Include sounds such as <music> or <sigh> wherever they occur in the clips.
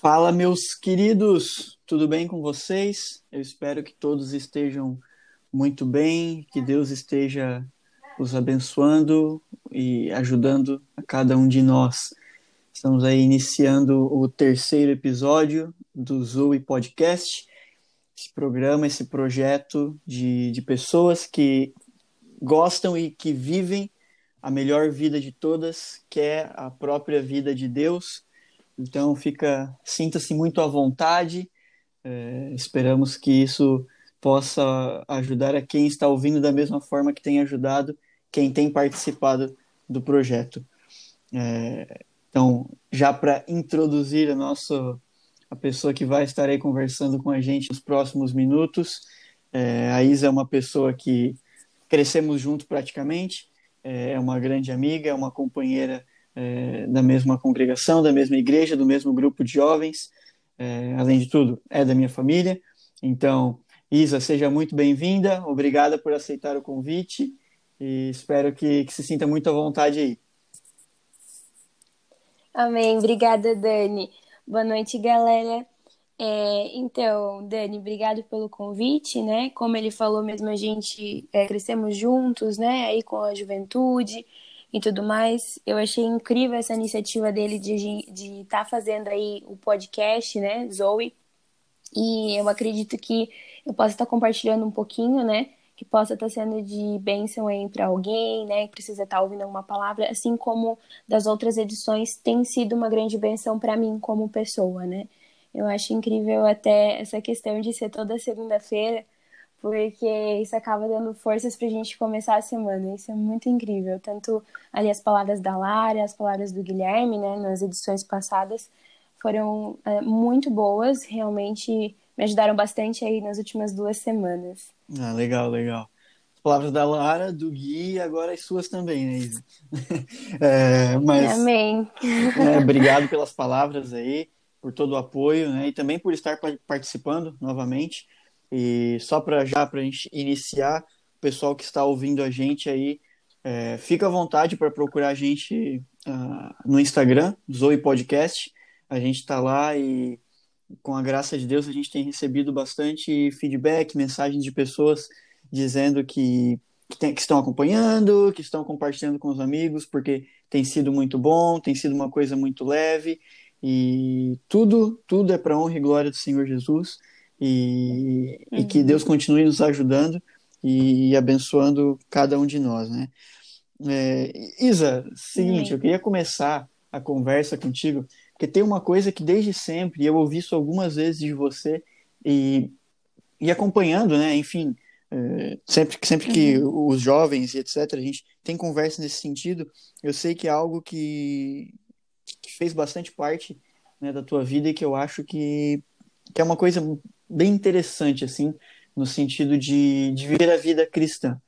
Fala, meus queridos, tudo bem com vocês? Eu espero que todos estejam muito bem, que Deus esteja os abençoando e ajudando a cada um de nós. Estamos aí iniciando o terceiro episódio do Zoe Podcast, esse programa, esse projeto de, de pessoas que gostam e que vivem a melhor vida de todas, que é a própria vida de Deus. Então fica, sinta-se muito à vontade. É, esperamos que isso possa ajudar a quem está ouvindo da mesma forma que tem ajudado quem tem participado do projeto. É, então, já para introduzir a nossa a pessoa que vai estar aí conversando com a gente nos próximos minutos, é, a Isa é uma pessoa que crescemos junto praticamente, é uma grande amiga, é uma companheira é, da mesma congregação, da mesma igreja, do mesmo grupo de jovens, é, além de tudo, é da minha família. Então, Isa, seja muito bem-vinda, obrigada por aceitar o convite e espero que, que se sinta muito à vontade aí. Amém, obrigada, Dani. Boa noite, galera. É, então, Dani, obrigado pelo convite, né? Como ele falou mesmo, a gente é, crescemos juntos, né? Aí com a juventude e tudo mais. Eu achei incrível essa iniciativa dele de estar de tá fazendo aí o podcast, né, Zoe. E eu acredito que eu posso estar compartilhando um pouquinho, né? Que possa estar sendo de bênção aí para alguém, né? Que precisa estar ouvindo alguma palavra, assim como das outras edições tem sido uma grande bênção para mim como pessoa, né? Eu acho incrível até essa questão de ser toda segunda-feira, porque isso acaba dando forças para a gente começar a semana. Isso é muito incrível. Tanto ali as palavras da Lara, as palavras do Guilherme, né, nas edições passadas, foram é, muito boas. Realmente me ajudaram bastante aí nas últimas duas semanas. Ah, legal, legal. As palavras da Lara, do Gui e agora as suas também, né, Isa? <laughs> é, mas, Amém. <laughs> É, obrigado pelas palavras aí por todo o apoio, né? E também por estar participando novamente. E só para já para gente iniciar, o pessoal que está ouvindo a gente aí, é, fica à vontade para procurar a gente uh, no Instagram, Zoe Podcast. A gente está lá e com a graça de Deus a gente tem recebido bastante feedback, mensagens de pessoas dizendo que, que, tem, que estão acompanhando, que estão compartilhando com os amigos, porque tem sido muito bom, tem sido uma coisa muito leve e tudo, tudo é para honra e glória do Senhor Jesus. E, uhum. e, que Deus continue nos ajudando e, abençoando cada um de nós, né? É, Isa, seguinte, uhum. eu queria começar a conversa contigo, porque tem uma coisa que desde sempre, eu ouvi isso algumas vezes de você, e, e acompanhando, né, enfim, é, sempre, sempre que uhum. os jovens e etc., a gente tem conversa nesse sentido, eu sei que é algo que, que fez bastante parte né, da tua vida e que eu acho que, que é uma coisa bem interessante, assim, no sentido de, de viver a vida cristã.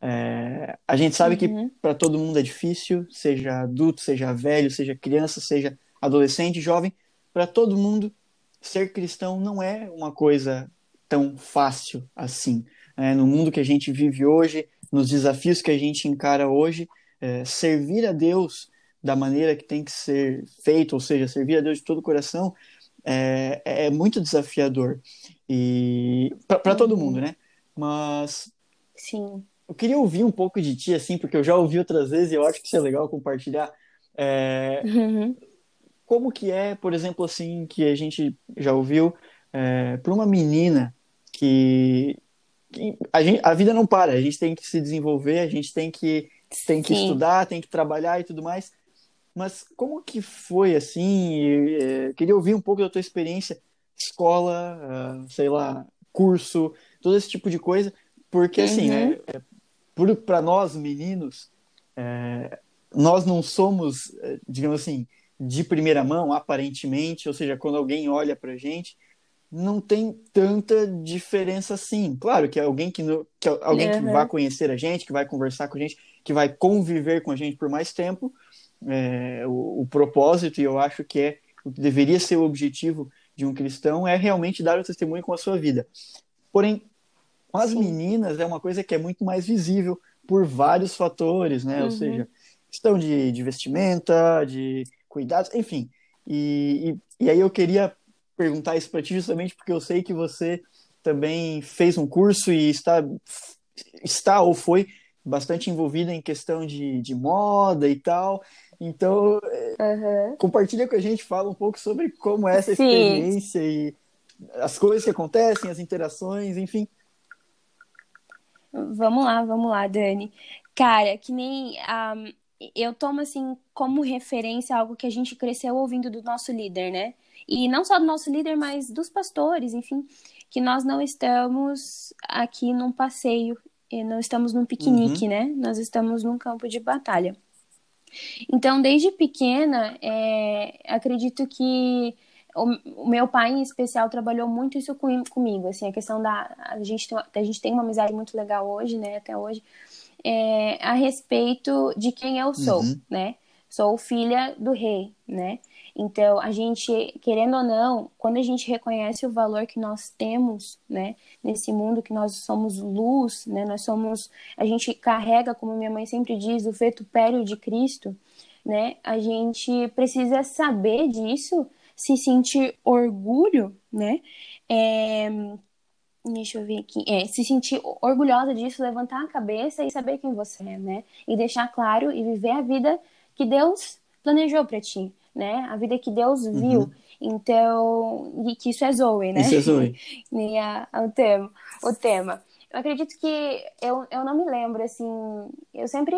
É, a gente sabe uhum. que para todo mundo é difícil, seja adulto, seja velho, seja criança, seja adolescente, jovem, para todo mundo ser cristão não é uma coisa tão fácil assim. É, no mundo que a gente vive hoje, nos desafios que a gente encara hoje, é, servir a Deus da maneira que tem que ser feito, ou seja, servir a Deus de todo o coração, é, é muito desafiador. E para todo mundo, né? Mas sim. Eu queria ouvir um pouco de ti, assim, porque eu já ouvi outras vezes e eu acho que isso é legal compartilhar. É, uhum. Como que é, por exemplo, assim, que a gente já ouviu é, para uma menina que, que, a, gente, a vida não para, a gente tem que se desenvolver, a gente tem que, tem que estudar, tem que trabalhar e tudo mais. Mas como que foi assim? É, queria ouvir um pouco da tua experiência, escola, uh, sei lá, curso, todo esse tipo de coisa, porque assim, uhum. assim, é, para nós meninos, é, nós não somos, é, digamos assim, de primeira mão, aparentemente, ou seja, quando alguém olha para gente, não tem tanta diferença assim. Claro que é alguém que, no, que é alguém uhum. que vai conhecer a gente, que vai conversar com a gente, que vai conviver com a gente por mais tempo, é, o, o, propósito, e eu acho que é o que deveria ser o objetivo de um cristão, é realmente dar o testemunho com a sua vida. Porém, com as Sim. meninas é uma coisa que é muito mais visível por vários fatores, né? Uhum. Ou seja, questão de, de vestimenta, de cuidados, enfim. E, e, e aí eu queria perguntar isso para ti justamente porque eu sei que você também fez um curso e está, está ou foi bastante envolvida em questão de, de moda e tal. Então, uhum. compartilha com a gente, fala um pouco sobre como é essa Sim. experiência e as coisas que acontecem, as interações, enfim. Vamos lá, vamos lá, Dani. Cara, que nem um, eu tomo assim como referência algo que a gente cresceu ouvindo do nosso líder, né? E não só do nosso líder, mas dos pastores, enfim, que nós não estamos aqui num passeio, não estamos num piquenique, uhum. né? Nós estamos num campo de batalha. Então, desde pequena, é, acredito que o, meu pai, em especial, trabalhou muito isso com, comigo, assim, a questão da... A gente, tem, a gente tem uma amizade muito legal hoje, né, até hoje, é, a respeito de quem eu sou, uhum. né? Sou filha do rei, né? Então, a gente, querendo ou não, quando a gente reconhece o valor que nós temos, né, nesse mundo, que nós somos luz, né, nós somos, a gente carrega, como minha mãe sempre diz, o vetupério de Cristo, né, a gente precisa saber disso, se sentir orgulho, né, é, deixa eu ver aqui, é, se sentir orgulhosa disso, levantar a cabeça e saber quem você é, né, e deixar claro e viver a vida que Deus planejou para ti, né? A vida que Deus uhum. viu. Uhum. Então, e que isso é Zoe, né? Isso é Zoe. <laughs> e a, a, o tema. O tema. Eu acredito que eu, eu não me lembro, assim. Eu sempre.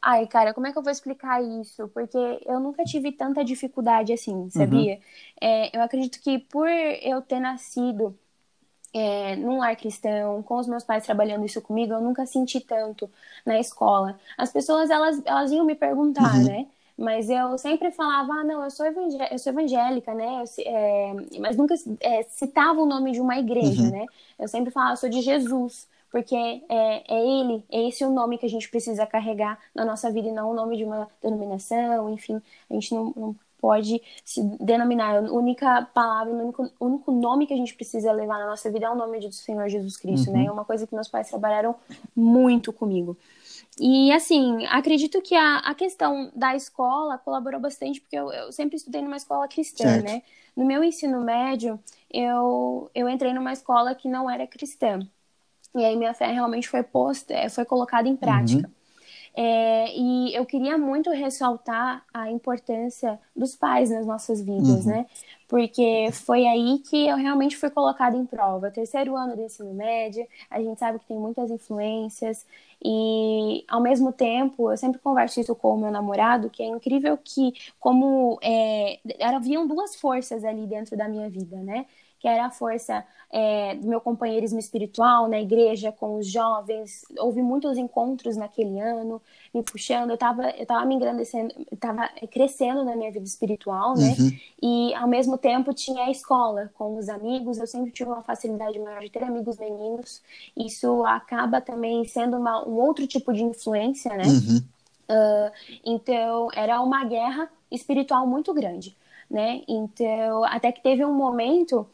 Ai, cara, como é que eu vou explicar isso? Porque eu nunca tive tanta dificuldade assim, sabia? Uhum. É, eu acredito que por eu ter nascido é, num lar cristão, com os meus pais trabalhando isso comigo, eu nunca senti tanto na escola. As pessoas, elas, elas iam me perguntar, uhum. né? Mas eu sempre falava, ah, não, eu sou, eu sou evangélica, né? Eu, é... mas nunca é, citava o nome de uma igreja, uhum. né? Eu sempre falava, eu sou de Jesus, porque é, é ele, é esse o nome que a gente precisa carregar na nossa vida e não o nome de uma denominação, enfim, a gente não, não pode se denominar. A única palavra, o único, o único nome que a gente precisa levar na nossa vida é o nome do Senhor Jesus Cristo, né? uhum. né? É uma coisa que meus pais trabalharam muito comigo. E assim, acredito que a, a questão da escola colaborou bastante, porque eu, eu sempre estudei numa escola cristã, certo. né? No meu ensino médio, eu, eu entrei numa escola que não era cristã. E aí minha fé realmente foi posta, é, foi colocada em prática. Uhum. É, e eu queria muito ressaltar a importância dos pais nas nossas vidas, uhum. né? Porque foi aí que eu realmente fui colocada em prova. Terceiro ano do ensino médio, a gente sabe que tem muitas influências, e ao mesmo tempo, eu sempre converso isso com o meu namorado, que é incrível que, como é, haviam duas forças ali dentro da minha vida, né? Que era a força é, do meu companheirismo espiritual na igreja com os jovens. Houve muitos encontros naquele ano, me puxando. Eu estava eu tava me engrandecendo, estava crescendo na minha vida espiritual, né? Uhum. E ao mesmo tempo tinha a escola com os amigos. Eu sempre tive uma facilidade maior de ter amigos meninos. Isso acaba também sendo uma, um outro tipo de influência, né? Uhum. Uh, então era uma guerra espiritual muito grande, né? Então até que teve um momento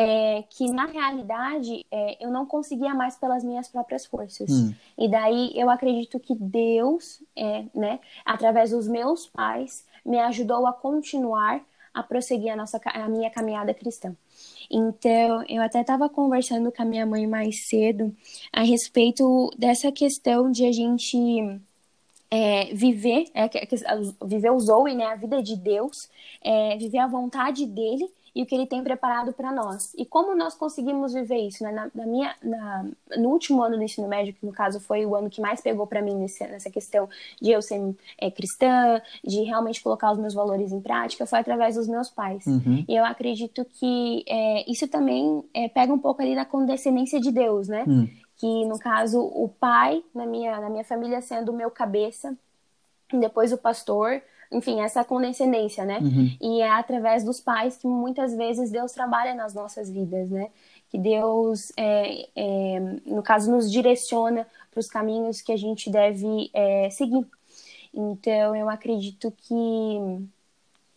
é, que na realidade é, eu não conseguia mais pelas minhas próprias forças. Hum. E daí eu acredito que Deus, é, né, através dos meus pais, me ajudou a continuar a prosseguir a, nossa, a minha caminhada cristã. Então, eu até estava conversando com a minha mãe mais cedo a respeito dessa questão de a gente é, viver, é, viver o Zoe, né, a vida de Deus, é, viver a vontade dele e o que ele tem preparado para nós. E como nós conseguimos viver isso? Né? Na, na minha, na, no último ano do ensino médio, que no caso foi o ano que mais pegou para mim nesse, nessa questão de eu ser é, cristã, de realmente colocar os meus valores em prática, foi através dos meus pais. Uhum. E eu acredito que é, isso também é, pega um pouco ali da condescendência de Deus, né? Uhum. Que no caso o pai na minha, na minha família sendo o meu cabeça, depois o pastor, enfim, essa condescendência, né? Uhum. E é através dos pais que muitas vezes Deus trabalha nas nossas vidas, né? Que Deus, é, é, no caso, nos direciona para os caminhos que a gente deve é, seguir. Então, eu acredito que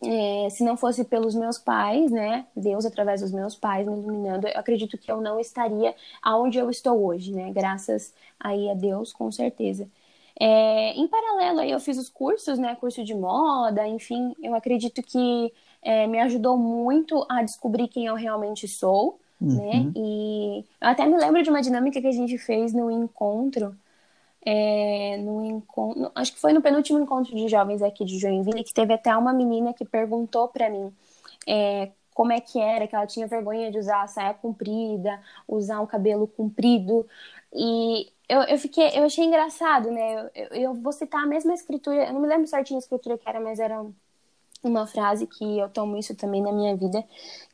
é, se não fosse pelos meus pais, né, Deus através dos meus pais me iluminando, eu acredito que eu não estaria aonde eu estou hoje, né, graças aí a Deus, com certeza. É, em paralelo, aí eu fiz os cursos, né? Curso de moda, enfim, eu acredito que é, me ajudou muito a descobrir quem eu realmente sou, né? uhum. né? E eu até me lembro de uma dinâmica que a gente fez no encontro, é, no encontro, acho que foi no penúltimo encontro de jovens aqui de Joinville, que teve até uma menina que perguntou para mim é, como é que era, que ela tinha vergonha de usar a saia comprida, usar um cabelo comprido. E eu, eu fiquei, eu achei engraçado, né? Eu, eu, vou citar a mesma escritura, eu não me lembro certinho a escritura que era, mas era uma frase que eu tomo isso também na minha vida,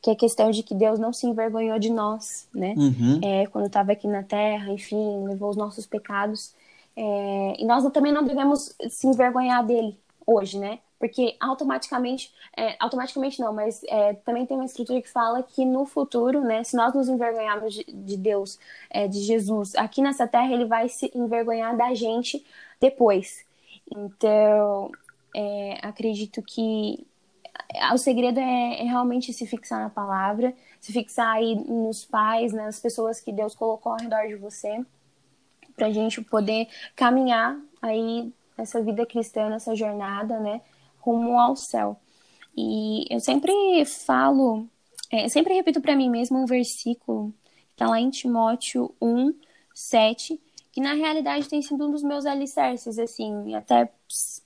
que é a questão de que Deus não se envergonhou de nós, né? Uhum. É, quando estava aqui na Terra, enfim, levou os nossos pecados. É, e nós também não devemos se envergonhar dele hoje, né? Porque automaticamente, é, automaticamente não, mas é, também tem uma escritura que fala que no futuro, né, se nós nos envergonharmos de, de Deus, é, de Jesus, aqui nessa terra, ele vai se envergonhar da gente depois. Então, é, acredito que o segredo é, é, realmente se fixar na palavra, se fixar aí nos pais, nas pessoas que Deus colocou ao redor de você, para gente poder caminhar aí nessa vida cristã, nessa jornada, né? Rumo ao céu. E eu sempre falo, é, sempre repito para mim mesmo um versículo que está lá em Timóteo 1, 7, que na realidade tem sido um dos meus alicerces, assim, até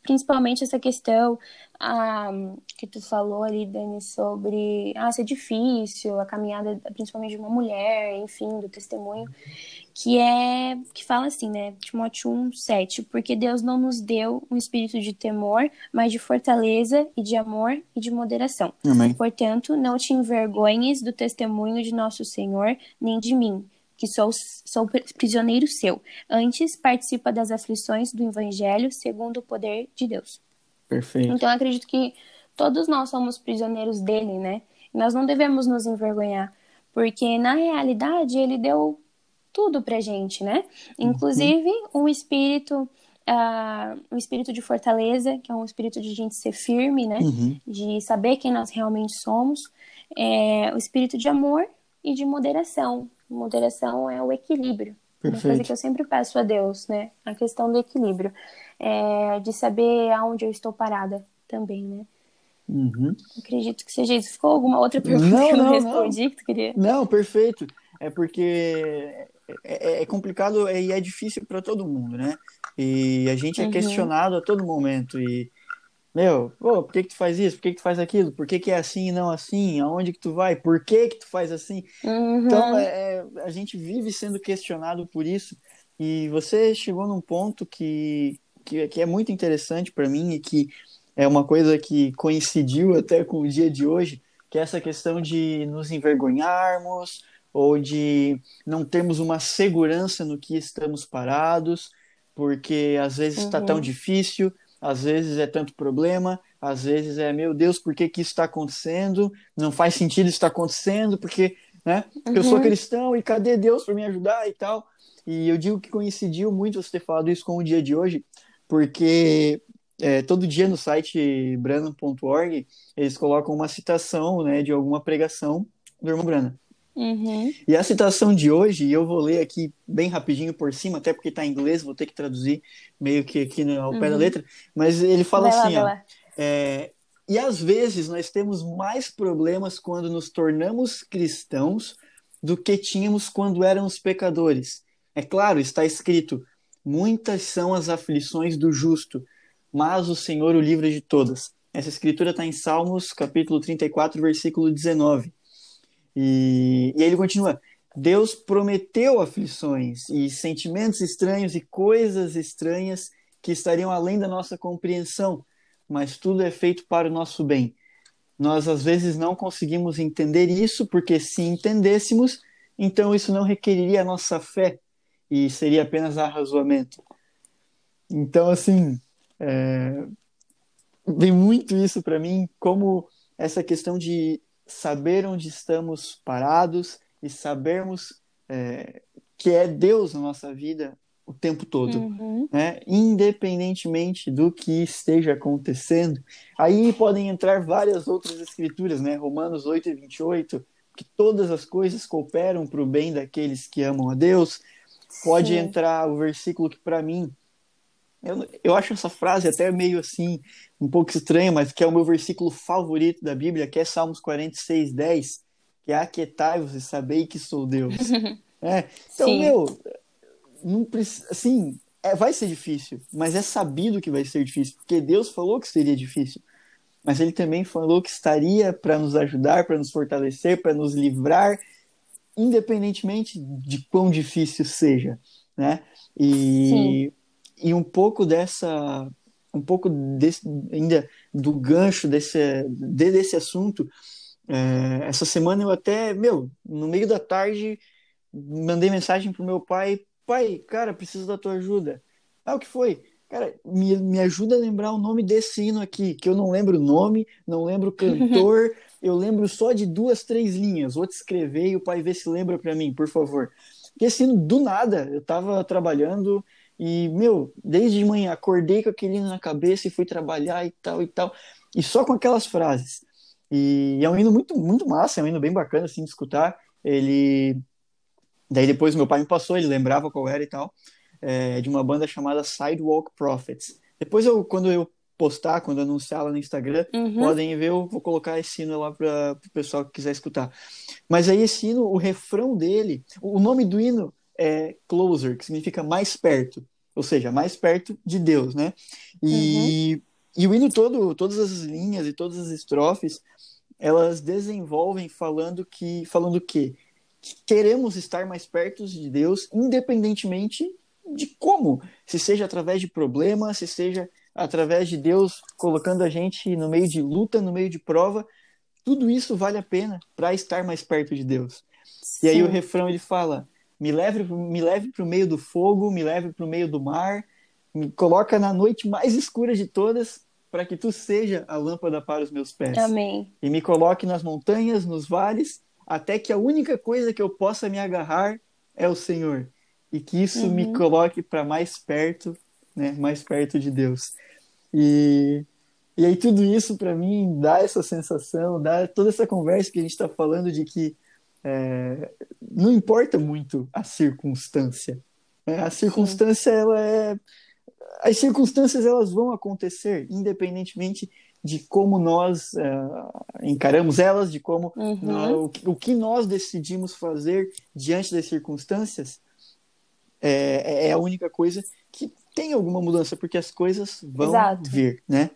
principalmente essa questão ah, que tu falou ali, Dani, sobre ah, ser difícil, a caminhada principalmente de uma mulher, enfim, do testemunho que é que fala assim, né? Timóteo 1, 7, porque Deus não nos deu um espírito de temor, mas de fortaleza e de amor e de moderação. Amém. Portanto, não te envergonhes do testemunho de nosso Senhor, nem de mim, que sou, sou prisioneiro seu. Antes, participa das aflições do evangelho segundo o poder de Deus. Perfeito. Então, acredito que todos nós somos prisioneiros dele, né? Nós não devemos nos envergonhar, porque na realidade ele deu tudo pra gente, né? Inclusive um espírito, uh, um espírito de fortaleza, que é um espírito de gente ser firme, né? Uhum. De saber quem nós realmente somos. É, o espírito de amor e de moderação. Moderação é o equilíbrio. Perfeito. Uma coisa que eu sempre peço a Deus, né? A questão do equilíbrio. É, de saber aonde eu estou parada também, né? Uhum. Acredito que seja isso. Ficou alguma outra pergunta não, que eu não, não respondi que tu queria? Não, perfeito. É porque é, é, é complicado e é difícil para todo mundo, né? E a gente é uhum. questionado a todo momento. E, meu, pô, por que, que tu faz isso? Por que, que tu faz aquilo? Por que, que é assim e não assim? Aonde que tu vai? Por que, que tu faz assim? Uhum. Então, é, é, a gente vive sendo questionado por isso. E você chegou num ponto que, que, que é muito interessante para mim e que é uma coisa que coincidiu até com o dia de hoje, que é essa questão de nos envergonharmos, ou de não termos uma segurança no que estamos parados, porque às vezes está uhum. tão difícil, às vezes é tanto problema, às vezes é, meu Deus, por que, que isso está acontecendo? Não faz sentido isso estar tá acontecendo, porque né, uhum. eu sou uhum. cristão e cadê Deus para me ajudar e tal? E eu digo que coincidiu muito você ter falado isso com o dia de hoje, porque é, todo dia no site brano.org eles colocam uma citação né, de alguma pregação do irmão Brana. Uhum. E a citação de hoje, eu vou ler aqui bem rapidinho por cima, até porque está em inglês, vou ter que traduzir meio que aqui no, ao uhum. pé da uhum. letra, mas ele fala vai assim, lá, ó, é, e às vezes nós temos mais problemas quando nos tornamos cristãos do que tínhamos quando éramos pecadores. É claro, está escrito, muitas são as aflições do justo, mas o Senhor o livra de todas. Essa escritura está em Salmos, capítulo 34, versículo 19. E, e ele continua: Deus prometeu aflições e sentimentos estranhos e coisas estranhas que estariam além da nossa compreensão, mas tudo é feito para o nosso bem. Nós às vezes não conseguimos entender isso, porque se entendêssemos, então isso não requeriria a nossa fé e seria apenas arrazoamento. Então, assim, é... vem muito isso para mim, como essa questão de saber onde estamos parados e sabermos é, que é Deus na nossa vida o tempo todo, uhum. né? independentemente do que esteja acontecendo. Aí podem entrar várias outras escrituras, né? Romanos 8 e 28, que todas as coisas cooperam para o bem daqueles que amam a Deus. Pode Sim. entrar o versículo que para mim Eu, eu acho essa frase até meio assim, um pouco estranha, mas que é o meu versículo favorito da Bíblia, que é Salmos 46, 10, que é aquietai-vos e sabei que sou Deus. <laughs> é, então, Sim. meu, não precisa, assim, é, vai ser difícil, mas é sabido que vai ser difícil, porque Deus falou que seria difícil. Mas ele também falou que estaria para nos ajudar, para nos fortalecer, para nos livrar, independentemente de quão difícil seja, né? E Sim e um pouco dessa um pouco desse, ainda do gancho desse, desse assunto é, essa semana eu até meu no meio da tarde mandei mensagem pro meu pai pai cara preciso da tua ajuda. Ah o que foi? Cara me, me ajuda a lembrar o nome desse hino aqui que eu não lembro o nome não lembro o cantor <laughs> eu lembro só de duas três linhas vou te escrever e o pai vê se lembra para mim por favor. Porque esse hino do nada eu tava trabalhando e, meu, desde de manhã acordei com aquele hino na cabeça e fui trabalhar e tal e tal. E só com aquelas frases. E é um hino muito, muito massa, é um hino bem bacana, assim, de escutar. Ele... Daí depois meu pai me passou, ele lembrava qual era e tal. É, de uma banda chamada Sidewalk Prophets. Depois, eu, quando eu postar, quando anunciar lá no Instagram, uhum. podem ver, eu vou colocar esse hino lá para o pessoal que quiser escutar. Mas aí esse hino, o refrão dele, o nome do hino é Closer, que significa mais perto ou seja, mais perto de Deus, né? E, uhum. e o hino todo, todas as linhas e todas as estrofes, elas desenvolvem falando que, falando que, que queremos estar mais perto de Deus, independentemente de como, se seja através de problemas, se seja através de Deus colocando a gente no meio de luta, no meio de prova, tudo isso vale a pena para estar mais perto de Deus. Sim. E aí o refrão ele fala: me leve, me leve para o meio do fogo, me leve para o meio do mar, me coloca na noite mais escura de todas, para que tu seja a lâmpada para os meus pés. Amém. E me coloque nas montanhas, nos vales, até que a única coisa que eu possa me agarrar é o Senhor. E que isso uhum. me coloque para mais perto, né, mais perto de Deus. E, e aí tudo isso para mim dá essa sensação, dá toda essa conversa que a gente está falando de que é, não importa muito a circunstância. Né? A circunstância, ela é. As circunstâncias elas vão acontecer, independentemente de como nós uh, encaramos elas, de como uhum. nós, o, o, que nós decidimos fazer diante das circunstâncias, é, é a única coisa que tem alguma mudança, porque as coisas vão Exato. vir, né?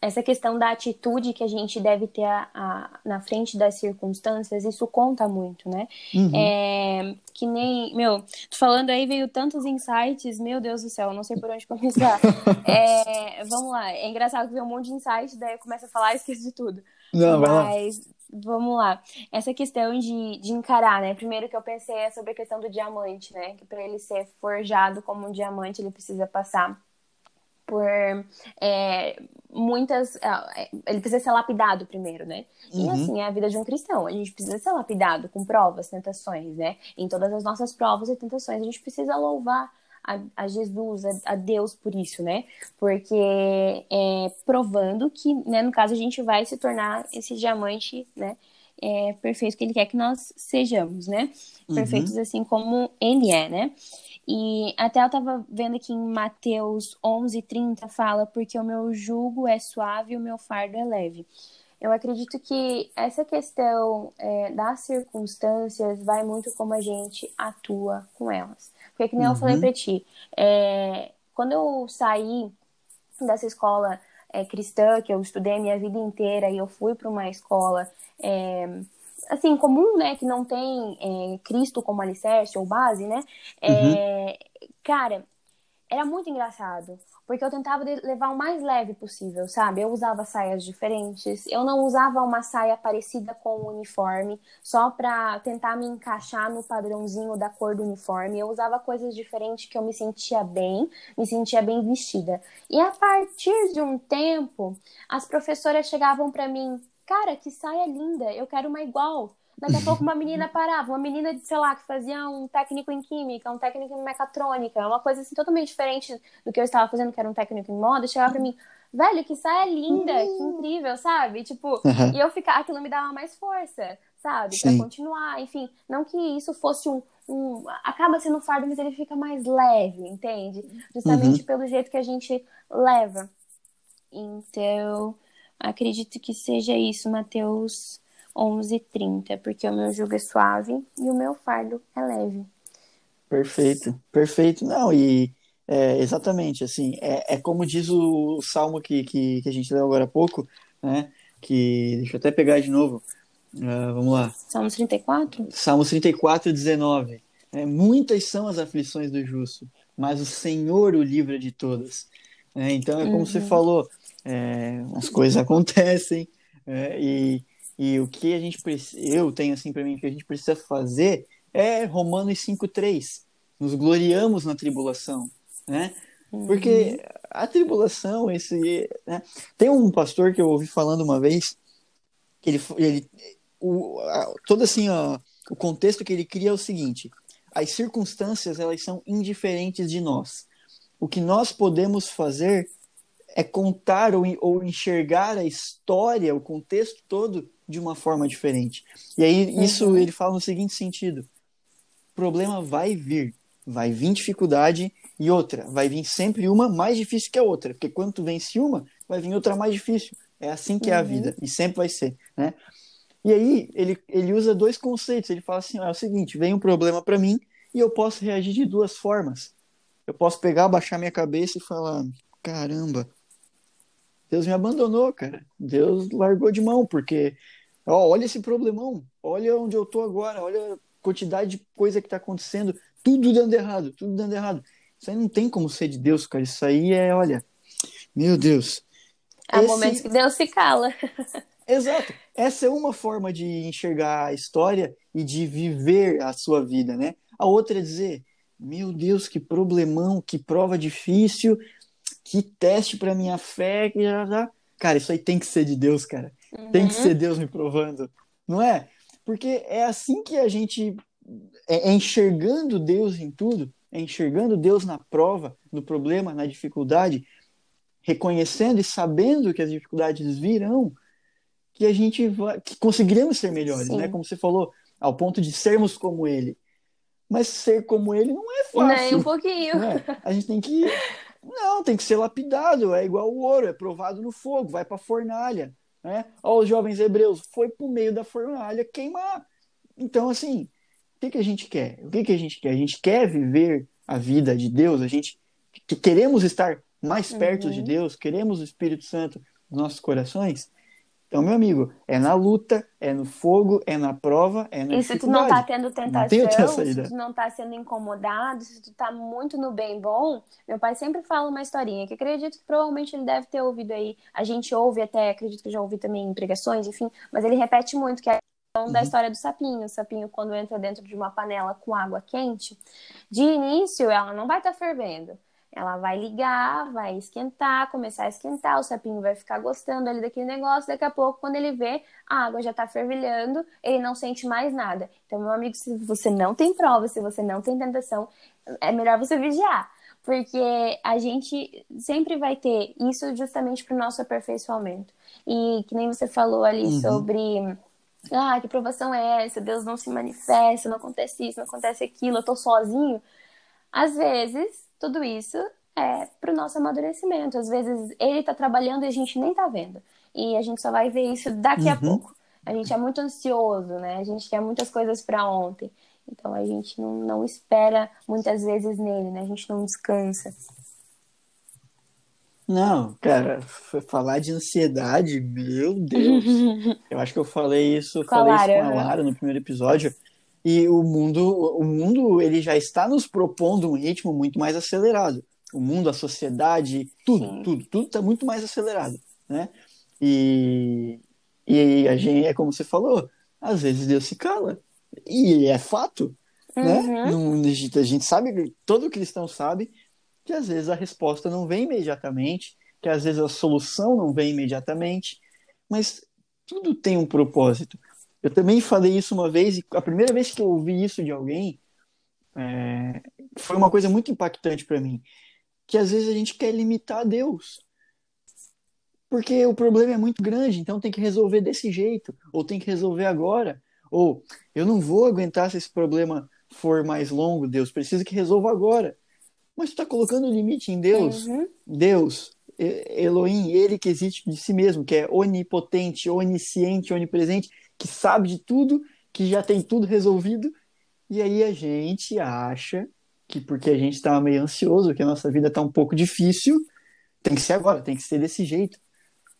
Essa questão da atitude que a gente deve ter a, a, na frente das circunstâncias, isso conta muito, né? Uhum. É, que nem, meu, falando aí, veio tantos insights, meu Deus do céu, não sei por onde começar. <laughs> é, vamos lá, é engraçado que veio um monte de insights, daí eu começo a falar e esqueço de tudo. Não, Mas, vamos lá. Essa questão de, de encarar, né? Primeiro que eu pensei é sobre a questão do diamante, né? Que para ele ser forjado como um diamante, ele precisa passar por é, muitas. É, ele precisa ser lapidado primeiro, né? E uhum. assim é a vida de um cristão. A gente precisa ser lapidado com provas, tentações, né? Em todas as nossas provas e tentações, a gente precisa louvar a, a Jesus, a, a, Deus por isso, né? Porque é provando que, né, no caso, a gente vai se tornar esse diamante, né? É, perfeito que ele quer que nós sejamos, né? Uhum. Perfeitos assim como ele é, né? E até eu estava vendo aqui em Mateus 11:30 fala porque o meu jugo é suave e o meu fardo é leve. Eu acredito que essa questão é, das circunstâncias vai muito como a gente atua com elas. Porque que nem uhum. eu falei uhum. para ti, é, quando eu saí dessa escola é, cristã que eu estudei a minha vida inteira e eu fui para uma escola é, assim, comum, né, que não tem é, Cristo como alicerce ou base, né? É, uhum. Cara, era muito engraçado, porque eu tentava levar o mais leve possível, sabe? Eu usava saias diferentes, eu não usava uma saia parecida com o uniforme, só pra tentar me encaixar no padrãozinho da cor do uniforme. Eu usava coisas diferentes que eu me sentia bem, me sentia bem vestida. E a partir de um tempo, as professoras chegavam para mim, cara, que saia linda, eu quero uma igual. Daqui a pouco uma menina <laughs> parava, uma menina, sei lá, que fazia um técnico em química, um técnico em mecatrônica, uma coisa assim totalmente diferente do que eu estava fazendo, que era um técnico em moda, chegava pra mim, velho, que saia linda, que incrível, sabe? Tipo, e eu ficar, aquilo me dava mais força, sabe? Pra continuar, enfim, não que isso fosse um, um, acaba sendo fardo, mas ele fica mais leve, entende? Justamente uhum. pelo jeito que a gente leva. Então, acredito que seja isso, Mateus 11:30, porque o meu jugo é suave e o meu fardo é leve. Perfeito, perfeito. Não, e é, exatamente, assim, é, é como diz o, salmo que, que, que, a gente leu agora há pouco, né? Que, deixa eu até pegar de novo, uh, vamos lá. Salmos 34? Salmos 34, 19. É, muitas são as aflições do justo, mas o Senhor o livra de todas. É, então, é como uhum. você falou, é, as coisas <laughs> acontecem é, e, e o que a gente eu tenho assim para mim, que a gente precisa fazer é Romanos 5,3. Nos gloriamos na tribulação, né? Porque uhum. a tribulação, esse. Né? Tem um pastor que eu ouvi falando uma vez, que ele. ele o, a, todo assim, ó, o contexto que ele cria é o seguinte: as circunstâncias elas são indiferentes de nós. O que nós podemos fazer é contar ou, ou enxergar a história, o contexto todo de uma forma diferente. E aí, isso uhum. ele fala no seguinte sentido: problema vai vir. Vai vir dificuldade e outra. Vai vir sempre uma mais difícil que a outra. Porque quando tu vence uma, vai vir outra mais difícil. É assim que uhum. é a uhum. vida. E sempre vai ser, né? E aí, ele, ele usa dois conceitos. Ele fala assim, é o seguinte, vem um problema para mim e eu posso reagir de duas formas. Eu posso pegar, baixar minha cabeça e falar, caramba, Deus me abandonou, cara. Deus largou de mão, porque ó, olha esse problemão, olha onde eu tô agora, olha quantidade de coisa que está acontecendo, tudo dando errado, tudo dando errado. Isso aí não tem como ser de Deus, cara. Isso aí é, olha, meu Deus. Há Esse... momentos que Deus se cala. <laughs> Exato. Essa é uma forma de enxergar a história e de viver a sua vida, né? A outra é dizer, meu Deus, que problemão, que prova difícil, que teste para minha fé, que já, já. Cara, isso aí tem que ser de Deus, cara. Uhum. Tem que uhum. ser Deus me provando, não é? Porque é assim que a gente é, é enxergando Deus em tudo, é enxergando Deus na prova, no problema, na dificuldade, reconhecendo e sabendo que as dificuldades virão, que a gente vai, que conseguiremos ser melhores, Sim. né? Como você falou, ao ponto de sermos como Ele. Mas ser como Ele não é fácil. Nem um pouquinho. É? A gente tem que não, tem que ser lapidado, é igual o ouro, é provado no fogo, vai para a fornalha. Né? Ó, os jovens hebreus, foi para o meio da fornalha queimar. Então, assim, o que, que a gente quer? O que, que a gente quer? A gente quer viver a vida de Deus, a gente que queremos estar mais perto uhum. de Deus, queremos o Espírito Santo nos nossos corações. Então, meu amigo, é na luta, é no fogo, é na prova, é na E se tu não tá tendo tentação, se tu não tá sendo incomodado, se tu tá muito no bem bom, meu pai sempre fala uma historinha que acredito que provavelmente ele deve ter ouvido aí. A gente ouve até, acredito que já ouvi também em pregações, enfim, mas ele repete muito que é uhum. da história do sapinho. O sapinho, quando entra dentro de uma panela com água quente, de início ela não vai estar tá fervendo. Ela vai ligar, vai esquentar, começar a esquentar, o sapinho vai ficar gostando ali daquele negócio. Daqui a pouco, quando ele vê, a água já tá fervilhando, ele não sente mais nada. Então, meu amigo, se você não tem prova, se você não tem tentação, é melhor você vigiar. Porque a gente sempre vai ter isso justamente para o nosso aperfeiçoamento. E que nem você falou ali uhum. sobre ah, que provação é essa? Deus não se manifesta, não acontece isso, não acontece aquilo, eu tô sozinho. Às vezes, tudo isso é para o nosso amadurecimento. Às vezes ele está trabalhando e a gente nem está vendo. E a gente só vai ver isso daqui uhum. a pouco. A gente é muito ansioso, né? A gente quer muitas coisas para ontem. Então a gente não, não espera muitas vezes nele, né? A gente não descansa. Não, cara, falar de ansiedade, meu Deus. <laughs> eu acho que eu falei isso, com falei isso com a Lara no primeiro episódio. E o mundo, o mundo ele já está nos propondo um ritmo muito mais acelerado. O mundo, a sociedade, tudo, Sim. tudo, tudo está muito mais acelerado, né? E, e a gente, é como você falou, às vezes Deus se cala. E é fato, né? uhum. né? Não, a gente sabe, todo cristão sabe que às vezes a resposta não vem imediatamente, que às vezes a solução não vem imediatamente, mas tudo tem um propósito. Eu também falei isso uma vez, e a primeira vez que eu ouvi isso de alguém é, foi uma coisa muito impactante para mim. Que às vezes a gente quer limitar Deus. Porque o problema é muito grande, então tem que resolver desse jeito, ou tem que resolver agora, ou eu não vou aguentar se esse problema for mais longo, Deus, preciso que resolva agora. Mas tu está colocando limite em Deus. Uhum. Deus, Elohim, ele que existe de si mesmo, que é onipotente, onisciente, onipresente, que sabe de tudo, que já tem tudo resolvido. E aí a gente acha que porque a gente está meio ansioso, que a nossa vida está um pouco difícil, tem que ser agora, tem que ser desse jeito.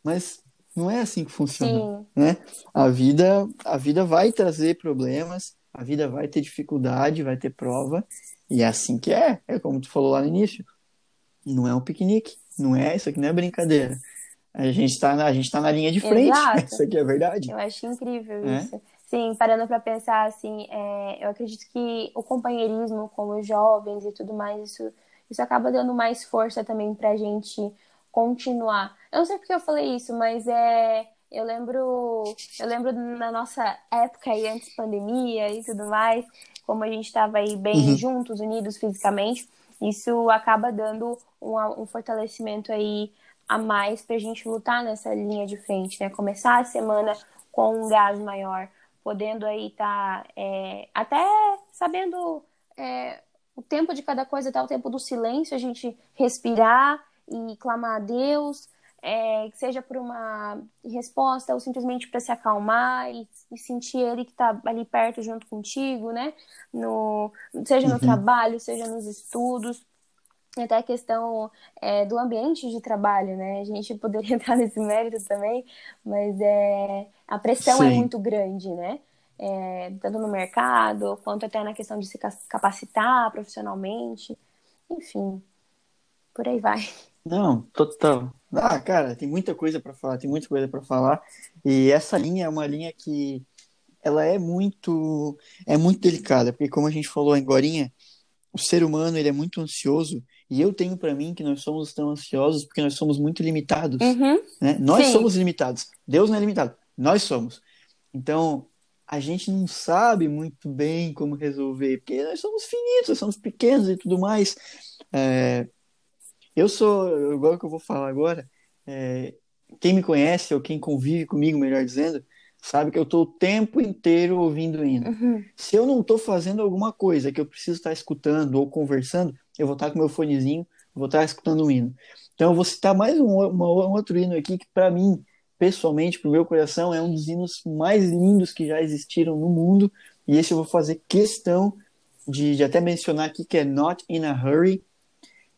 Mas não é assim que funciona, Sim. né? A vida, a vida vai trazer problemas, a vida vai ter dificuldade, vai ter prova, e é assim que é. É como tu falou lá no início. Não é um piquenique, não é isso aqui, não é brincadeira. A gente está na, a gente tá na linha de frente. Exato. Isso aqui é verdade. Eu acho incrível é? isso. Sim, parando para pensar assim, é, eu acredito que o companheirismo com os jovens e tudo mais, isso, isso acaba dando mais força também para a gente continuar. Eu não sei porque eu falei isso, mas é eu lembro, eu lembro na nossa época aí antes pandemia e tudo mais, como a gente estava aí bem uhum. juntos, unidos fisicamente, isso acaba dando um, um fortalecimento aí a mais para a gente lutar nessa linha de frente, né? Começar a semana com um gás maior, podendo aí estar tá, é, até sabendo é, o tempo de cada coisa, tá? O tempo do silêncio, a gente respirar e clamar a Deus, é, que seja por uma resposta ou simplesmente para se acalmar e, e, sentir ele que está ali perto junto contigo, né? No, seja no uhum. trabalho, seja nos estudos, até a questão é, do ambiente de trabalho, né? A gente poderia <laughs> entrar nesse mérito também, mas é, a pressão é Sim. é muito grande, né? É, tanto no mercado, quanto até na questão de se capacitar profissionalmente, enfim, por aí vai. Não, total. Ah, cara, tem muita coisa para falar, tem muita coisa para falar. E essa linha é uma linha que ela é muito é muito delicada, porque como a gente falou agora, o ser humano ele é muito ansioso e eu tenho para mim que nós somos tão ansiosos porque nós somos muito limitados. Uhum. Né? Nós Sim. somos limitados. Deus não é limitado. Nós somos. Então, a gente não sabe muito bem como resolver, porque nós somos finitos, nós somos pequenos e tudo mais. É, eu sou, igual que eu vou falar agora, é, quem me conhece, ou quem convive comigo, melhor dizendo, sabe que eu estou o tempo inteiro ouvindo hino. Uhum. Se eu não estou fazendo alguma coisa que eu preciso estar escutando ou conversando, eu vou estar com meu fonezinho, vou estar escutando um hino. Então eu vou citar mais um, uma, um outro hino aqui que para mim, pessoalmente, para o meu coração, é um dos hinos mais lindos que já existiram no mundo. E esse eu vou fazer questão de, de até mencionar aqui, que é Not in a Hurry,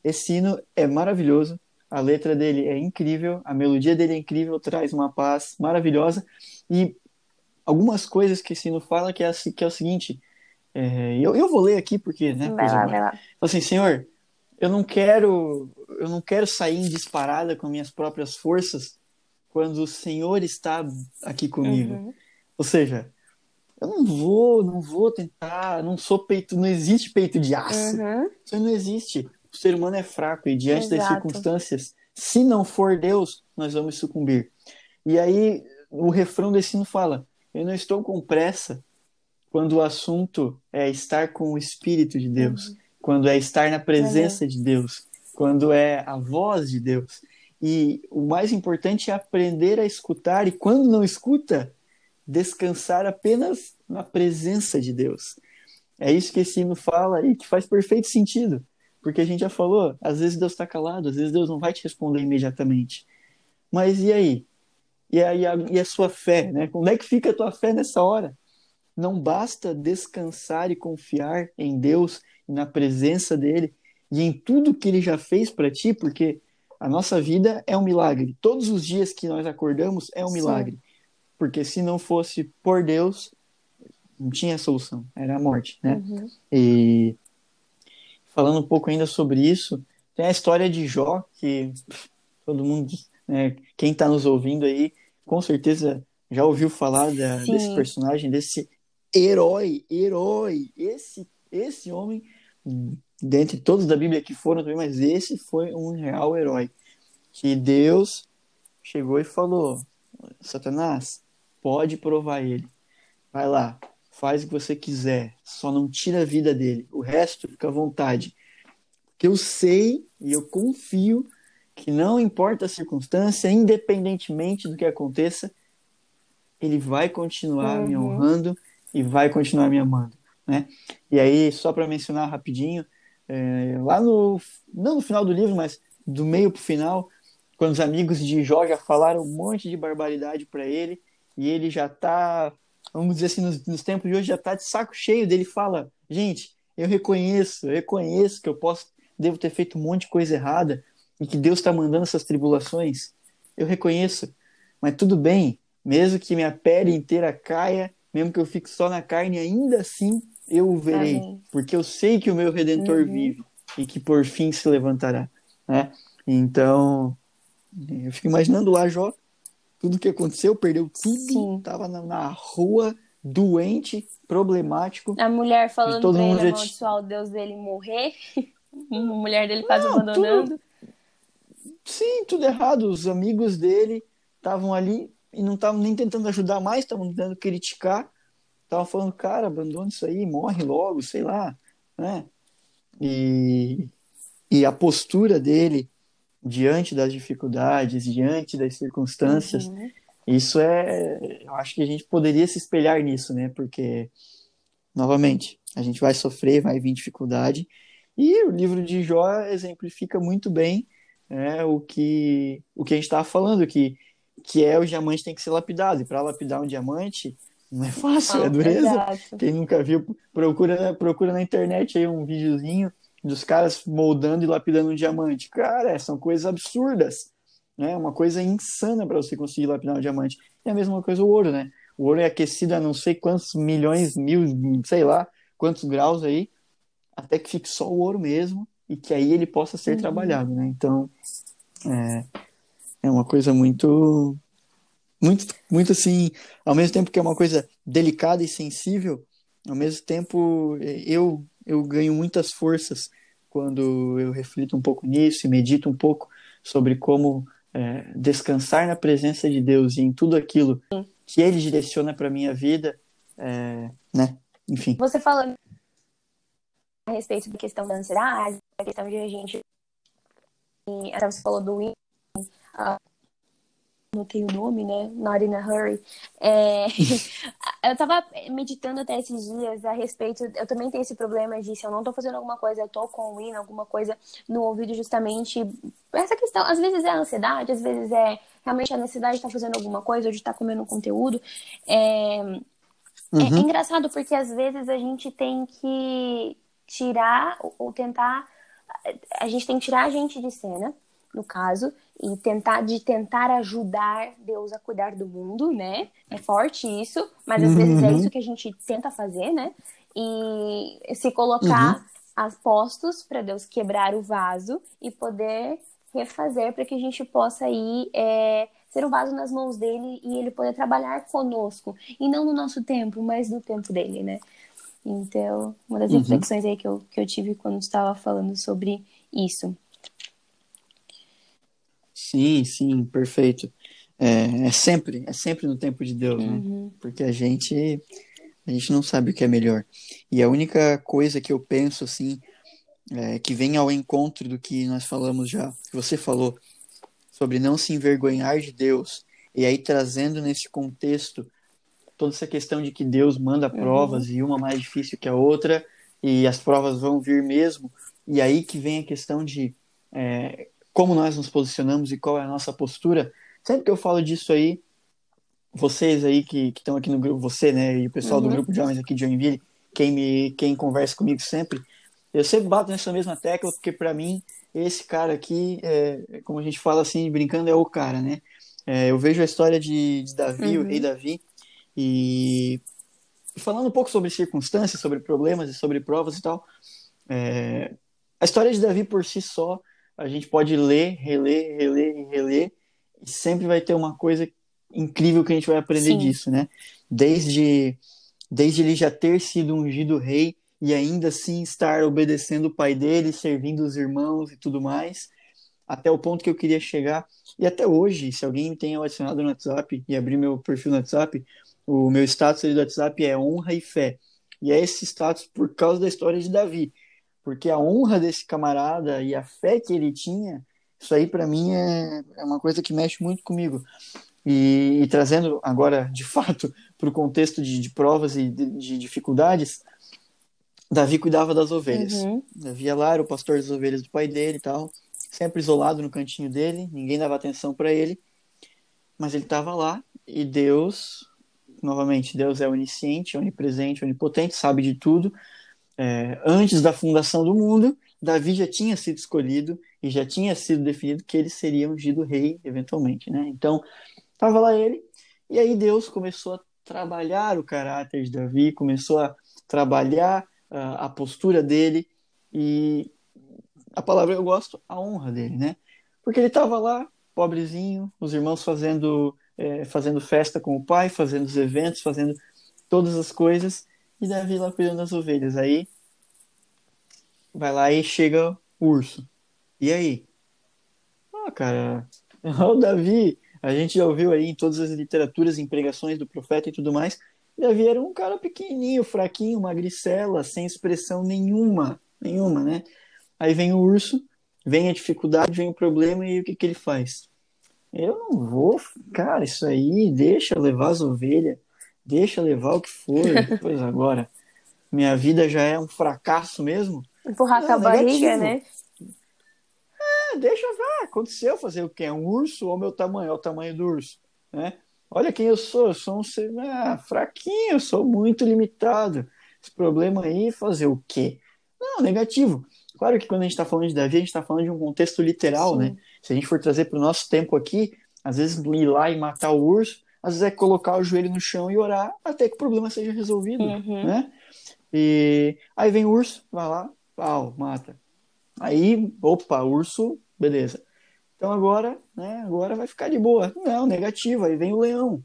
esse hino é maravilhoso, a letra dele é incrível, a melodia dele é incrível, traz uma paz maravilhosa e algumas coisas que esse hino fala que é, que é o seguinte, é, eu, eu vou ler aqui porque, né? Vai lá, vai lá. Assim, Senhor, eu não quero, eu não quero sair em disparada com minhas próprias forças quando o Senhor está aqui comigo. Uhum. Ou seja, eu não vou, não vou tentar, não sou peito, não existe peito de aço. Uhum. Isso não existe o ser humano é fraco e diante Exato. das circunstâncias, se não for Deus, nós vamos sucumbir. E aí o refrão desse hino fala: Eu não estou com pressa quando o assunto é estar com o Espírito de Deus, uhum. quando é estar na presença uhum. de Deus, quando é a voz de Deus. E o mais importante é aprender a escutar, e quando não escuta, descansar apenas na presença de Deus. É isso que esse hino fala e que faz perfeito sentido. Porque a gente já falou, às vezes Deus está calado, às vezes Deus não vai te responder imediatamente. Mas e aí? E, aí a, e a sua fé, né? Como é que fica a tua fé nessa hora? Não basta descansar e confiar em Deus na presença dele e em tudo que ele já fez para ti, porque a nossa vida é um milagre. Todos os dias que nós acordamos é um Sim. milagre. Porque se não fosse por Deus, não tinha solução, era a morte, né? Uhum. E falando um pouco ainda sobre isso, tem a história de Jó, que todo mundo, né, quem está nos ouvindo aí, com certeza já ouviu falar da, desse personagem, desse herói, herói, esse, esse homem, dentre todos da Bíblia que foram também, mas esse foi um real herói, que Deus chegou e falou, Satanás, pode provar ele, vai lá, faz o que você quiser, só não tira a vida dele. O resto fica à vontade. Que eu sei e eu confio que não importa a circunstância, independentemente do que aconteça, ele vai continuar uhum. me honrando e vai continuar me amando. né? E aí, só para mencionar rapidinho, é, lá no, não no final do livro, mas do meio para o final, quando os amigos de Jó já falaram um monte de barbaridade para ele, e ele já tá, vamos dizer assim, nos, nos tempos de hoje, já tá de saco cheio dele, fala, gente, eu reconheço, eu reconheço que eu posso, devo ter feito um monte de coisa errada, e que Deus está mandando essas tribulações, eu reconheço, mas tudo bem, mesmo que minha pele inteira caia, mesmo que eu fique só na carne, ainda assim eu o verei, Amém. porque eu sei que o meu Redentor uhum. vive e que por fim se levantará, né? Então, eu fico imaginando lá Jó, tudo que aconteceu, perdeu tudo, Sim. tava na, na rua, doente, problemático. A mulher falando todo pra ele amaldiçoar o Deus dele morrer, <laughs> a mulher dele quase Não, abandonando. Tudo... Sim, tudo errado. Os amigos dele estavam ali e não estavam nem tentando ajudar mais, estavam tentando criticar. Estavam falando, cara, abandona isso aí, morre logo, sei lá, né? E, e a postura dele diante das dificuldades, diante das circunstâncias, uhum. isso é, eu acho que a gente poderia se espelhar nisso, né? Porque novamente, a gente vai sofrer, vai vir dificuldade, e o livro de Jó exemplifica muito bem né, o que o que a gente estava falando que que é o diamante tem que ser lapidado e para lapidar um diamante não é fácil, ah, é dureza. Exato. Quem nunca viu, procura procura na internet aí um videozinho dos caras moldando e lapidando um diamante. Cara, são coisas absurdas. Né? Uma coisa insana para você conseguir lapidar um diamante. E a mesma coisa o ouro, né? O ouro é aquecido a não sei quantos milhões, mil, sei lá, quantos graus aí, até que fique só o ouro mesmo e que aí ele possa ser uhum. trabalhado, né? Então, é, é uma coisa muito, muito, muito assim, ao mesmo tempo que é uma coisa delicada e sensível, ao mesmo tempo eu eu ganho muitas forças quando eu reflito um pouco nisso e medito um pouco sobre como é, descansar na presença de Deus e em tudo aquilo que Ele direciona para minha vida, é, né? Enfim. Você falando a respeito da questão da ansiedade, da questão de a gente, até você falou do uh, não tem o nome, né? Not in a Hurry. É... <laughs> eu tava meditando até esses dias a respeito. Eu também tenho esse problema de se eu não tô fazendo alguma coisa, eu tô com o hino, alguma coisa no ouvido, justamente. Essa questão, às vezes é a ansiedade, às vezes é realmente a necessidade de estar tá fazendo alguma coisa, ou de estar tá comendo um conteúdo. É... Uhum. é engraçado porque às vezes a gente tem que tirar ou tentar. A gente tem que tirar a gente de cena no caso, e tentar de tentar ajudar Deus a cuidar do mundo, né? É forte isso, mas às uhum. vezes é uhum. isso que a gente tenta fazer, né? E se colocar uhum. a postos para Deus quebrar o vaso e poder refazer para que a gente possa ir é, ser um vaso nas mãos dele e ele poder trabalhar conosco e não no nosso tempo, mas no tempo dele, né? Então, uma das uhum. reflexões aí que eu, que eu tive quando estava falando sobre isso. Sim, sim, perfeito. É, é sempre, é sempre no tempo de Deus, né? uhum. né? Porque a gente, a gente não sabe o que é melhor. E a única coisa que eu penso, assim, é, que vem ao encontro do que nós falamos já, que você falou, sobre não se envergonhar de Deus, e aí trazendo nesse contexto toda essa questão de que Deus manda uhum. provas uhum. e uma mais difícil que a outra, e as provas vão vir mesmo, e aí que vem a questão de é, como nós nos posicionamos e qual é a nossa postura. Sempre que eu falo disso aí, vocês aí que estão aqui no grupo, você, né, e o pessoal uhum. do grupo de homens aqui de Joinville, quem me quem conversa comigo sempre, eu sempre bato nessa mesma tecla porque para mim esse cara aqui, é, como a gente fala assim, brincando, é o cara, né? É, eu vejo a história de, de Davi, uhum. o rei Davi, e falando um pouco sobre circunstâncias, sobre problemas e sobre provas e tal, é, a história de Davi por si só a gente pode ler, reler, reler e reler, e sempre vai ter uma coisa incrível que a gente vai aprender Sim. disso, né? Desde, desde ele já ter sido ungido rei e ainda assim estar obedecendo o pai dele, servindo os irmãos e tudo mais, até o ponto que eu queria chegar. E até hoje, se alguém me tem adicionado no WhatsApp e abrir meu perfil no WhatsApp, o meu status do WhatsApp é honra e fé. E é esse status por causa da história de Davi porque a honra desse camarada e a fé que ele tinha, isso aí para mim é, é uma coisa que mexe muito comigo. E, e trazendo agora, de fato, <laughs> para o contexto de, de, provas e de, de, dificuldades, Davi cuidava das ovelhas. Uhum. Davi ia lá, era o pastor das ovelhas do pai dele e tal, sempre isolado no cantinho dele, ninguém dava atenção para ele, mas ele estava lá e Deus, novamente, Deus é onisciente, onipresente, onipotente, sabe de tudo. É, antes da fundação do mundo, Davi já tinha sido escolhido e já tinha sido definido que ele seria ungido rei, eventualmente, né? Então, estava lá ele, e aí Deus começou a trabalhar o caráter de Davi, começou a trabalhar uh, a postura dele e a palavra eu gosto, a honra dele, né? Porque ele estava lá, pobrezinho, os irmãos fazendo, é, fazendo festa com o pai, fazendo os eventos, fazendo todas as coisas, e Davi lá cuidando das ovelhas. Aí vai lá e chega o urso. E aí? Ah, cara, <laughs> o Davi, a gente já ouviu aí em todas as literaturas, em pregações do profeta e tudo mais, Davi era um cara pequenininho, fraquinho, magricela, sem expressão nenhuma, nenhuma, né? Aí vem o urso, vem a dificuldade, vem o problema e o que, que ele faz? Eu não vou, cara, isso aí, deixa levar as ovelhas, deixa levar o que for, depois <laughs> agora. Minha vida já é um fracasso mesmo. Empurrar com a barriga, né? É, deixa ver, aconteceu fazer o quê? Um urso ou meu tamanho? É o tamanho do urso, né? Olha quem eu sou, eu sou um ser ah, fraquinho, eu sou muito limitado. Esse problema aí, fazer o quê? Não, negativo. Claro que quando a gente está falando de Davi, a gente está falando de um contexto literal, Sim. né? Se a gente for trazer para o nosso tempo aqui, às vezes ir lá e matar o urso, às vezes é colocar o joelho no chão e orar até que o problema seja resolvido, uhum. né? E aí vem o urso, vai lá, pau, mata. Aí, opa, urso, beleza. Então agora, né, agora vai ficar de boa. Não, negativo, aí vem o leão.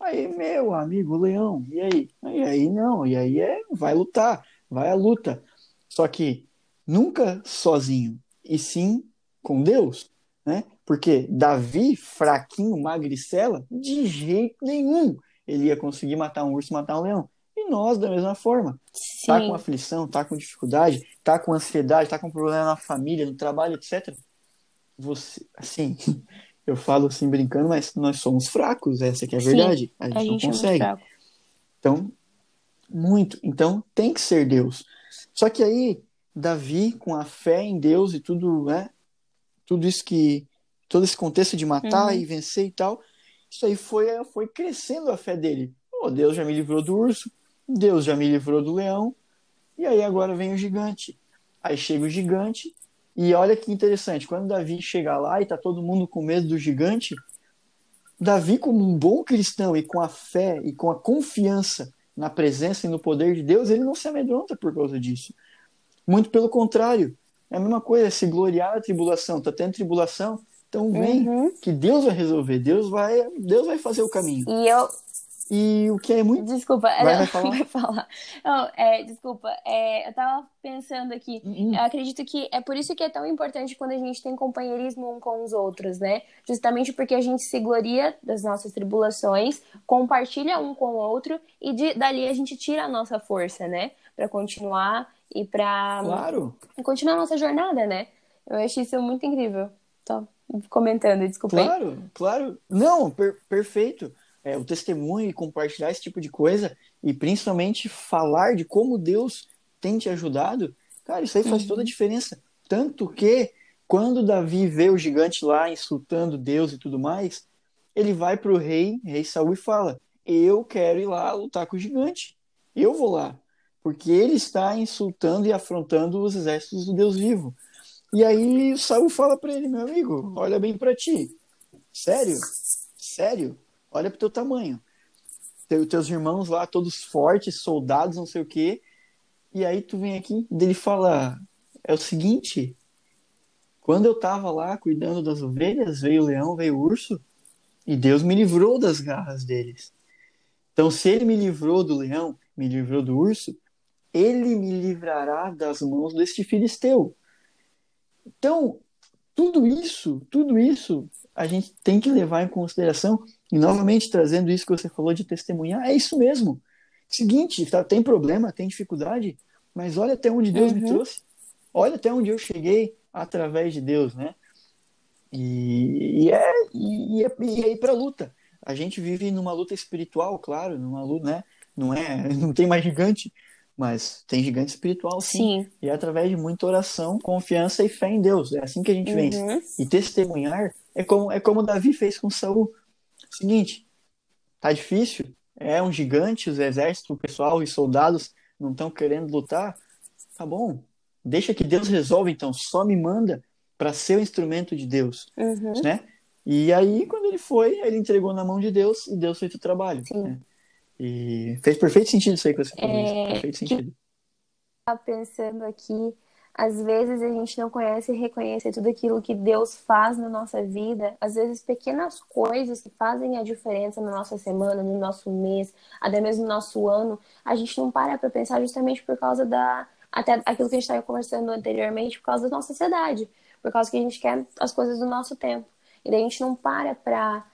Aí, meu amigo, o leão, e aí? E aí não, e aí é, vai lutar, vai à luta. Só que nunca sozinho, e sim com Deus, né? Porque Davi, fraquinho, magricela, de jeito nenhum ele ia conseguir matar um urso, matar um leão. E nós, da mesma forma. Tá sim. Tá com aflição, tá com dificuldade, tá com ansiedade, tá com problema na família, no trabalho, etc você, assim, <laughs> eu falo assim brincando, mas nós somos fracos, essa que é a verdade. Sim, a gente, a gente não consegue. É então, muito. Então, tem que ser Deus. Só que aí, Davi, com a fé em Deus e tudo, né? Tudo isso que. Todo esse contexto de matar uhum. e vencer e tal, isso aí foi, foi crescendo a fé dele. Oh, Deus já me livrou do urso, Deus já me livrou do leão, e aí agora vem o gigante. Aí chega o gigante, e olha que interessante, quando Davi chega lá e tá todo mundo com medo do gigante, Davi, como um bom cristão e com a fé e com a confiança na presença e no poder de Deus, ele não se amedronta por causa disso. Muito pelo contrário. É a mesma coisa, se gloriar na tribulação, tá tendo tribulação, então vem, uhum. que Deus vai resolver, Deus vai, Deus vai fazer o caminho. E eu, e o que é muito. Desculpa, vai, não, vai falar. <laughs> Vai falar. Não, é, desculpa, é, eu tava pensando aqui. Uhum. Eu acredito que é por isso que é tão importante quando a gente tem companheirismo um com os outros, né? Justamente porque a gente se gloria das nossas tribulações, compartilha um com o outro e de, dali a gente tira a nossa força, né? Para continuar e para claro. continuar a nossa jornada, né? Eu acho isso muito incrível. Tô comentando, desculpa. Claro, claro. Não, per perfeito é, o testemunho e compartilhar esse tipo de coisa e principalmente falar de como Deus tem te ajudado, cara, isso aí faz uhum. toda a diferença. Tanto que quando Davi vê o gigante lá insultando Deus e tudo mais, ele vai para o rei, rei Saul, e fala: Eu quero ir lá lutar com o gigante. Eu vou lá. Porque ele está insultando e afrontando os exércitos do Deus vivo. E aí Saul fala para ele: Meu amigo, olha bem para ti. Sério? Sério? olha pro teu tamanho. Teu, teus irmãos lá, todos fortes, soldados, não sei o quê. E aí tu vem aqui, dele fala, é o seguinte, quando eu tava lá cuidando das ovelhas, veio o leão, veio o urso, e Deus me livrou das garras deles. Então, se ele me livrou do leão, me livrou do urso, ele me livrará das mãos deste filisteu. Então, tudo isso, tudo isso a gente tem que levar em consideração e novamente trazendo isso que você falou de testemunhar, é isso mesmo. Seguinte, tá, tem problema, tem dificuldade, mas olha até onde Deus uhum. me trouxe. Olha até onde eu cheguei através de Deus, né? E, e é e, é, e é ir para luta. A gente vive numa luta espiritual, claro, numa luta, né? Não é, <laughs> não tem mais gigante, mas tem gigante espiritual sim. sim. E é através de muita oração, confiança e fé em Deus. É assim que a gente uhum. vence. E testemunhar é como, é como Davi fez com Saul. Seguinte, tá difícil, é um gigante, os exércitos, o pessoal, os soldados não estão querendo lutar. Tá bom, deixa que Deus resolva então, só me manda para ser o instrumento de Deus, uhum. né? E aí, quando ele foi, ele entregou na mão de Deus e Deus fez o trabalho. Né? E fez perfeito sentido isso aí que você falou. É... Perfeito sentido. Que... pensando aqui às vezes a gente não conhece e reconhece tudo aquilo que Deus faz na nossa vida, às vezes pequenas coisas que fazem a diferença na nossa semana, no nosso mês, até mesmo no nosso ano, a gente não para para pensar justamente por causa da até aquilo que a gente estava conversando anteriormente, por causa da nossa sociedade, por causa que a gente quer as coisas do nosso tempo. E daí a gente não para para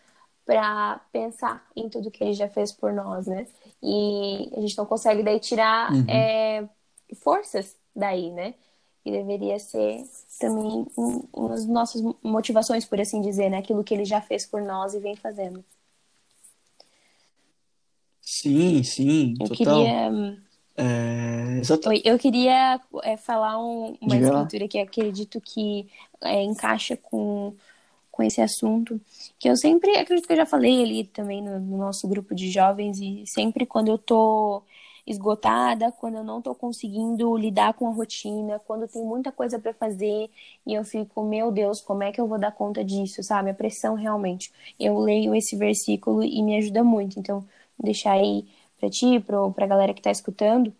para pensar em tudo que ele já fez por nós, né? E a gente não consegue daí tirar uhum. é, forças daí, né? que deveria ser também uma das nossas motivações, por assim dizer, né? Aquilo que ele já fez por nós e vem fazendo. Sim, sim, eu total. Queria... É, Oi, eu queria é, falar um, uma Diga escritura lá. que acredito que é, encaixa com, com esse assunto, que eu sempre, acredito que eu já falei ali também no, no nosso grupo de jovens, e sempre quando eu tô esgotada, quando eu não estou conseguindo lidar com a rotina, quando tem muita coisa para fazer e eu fico, meu Deus, como é que eu vou dar conta disso, sabe? A pressão realmente. Eu leio esse versículo e me ajuda muito. Então, deixar aí para ti, para a galera que está escutando,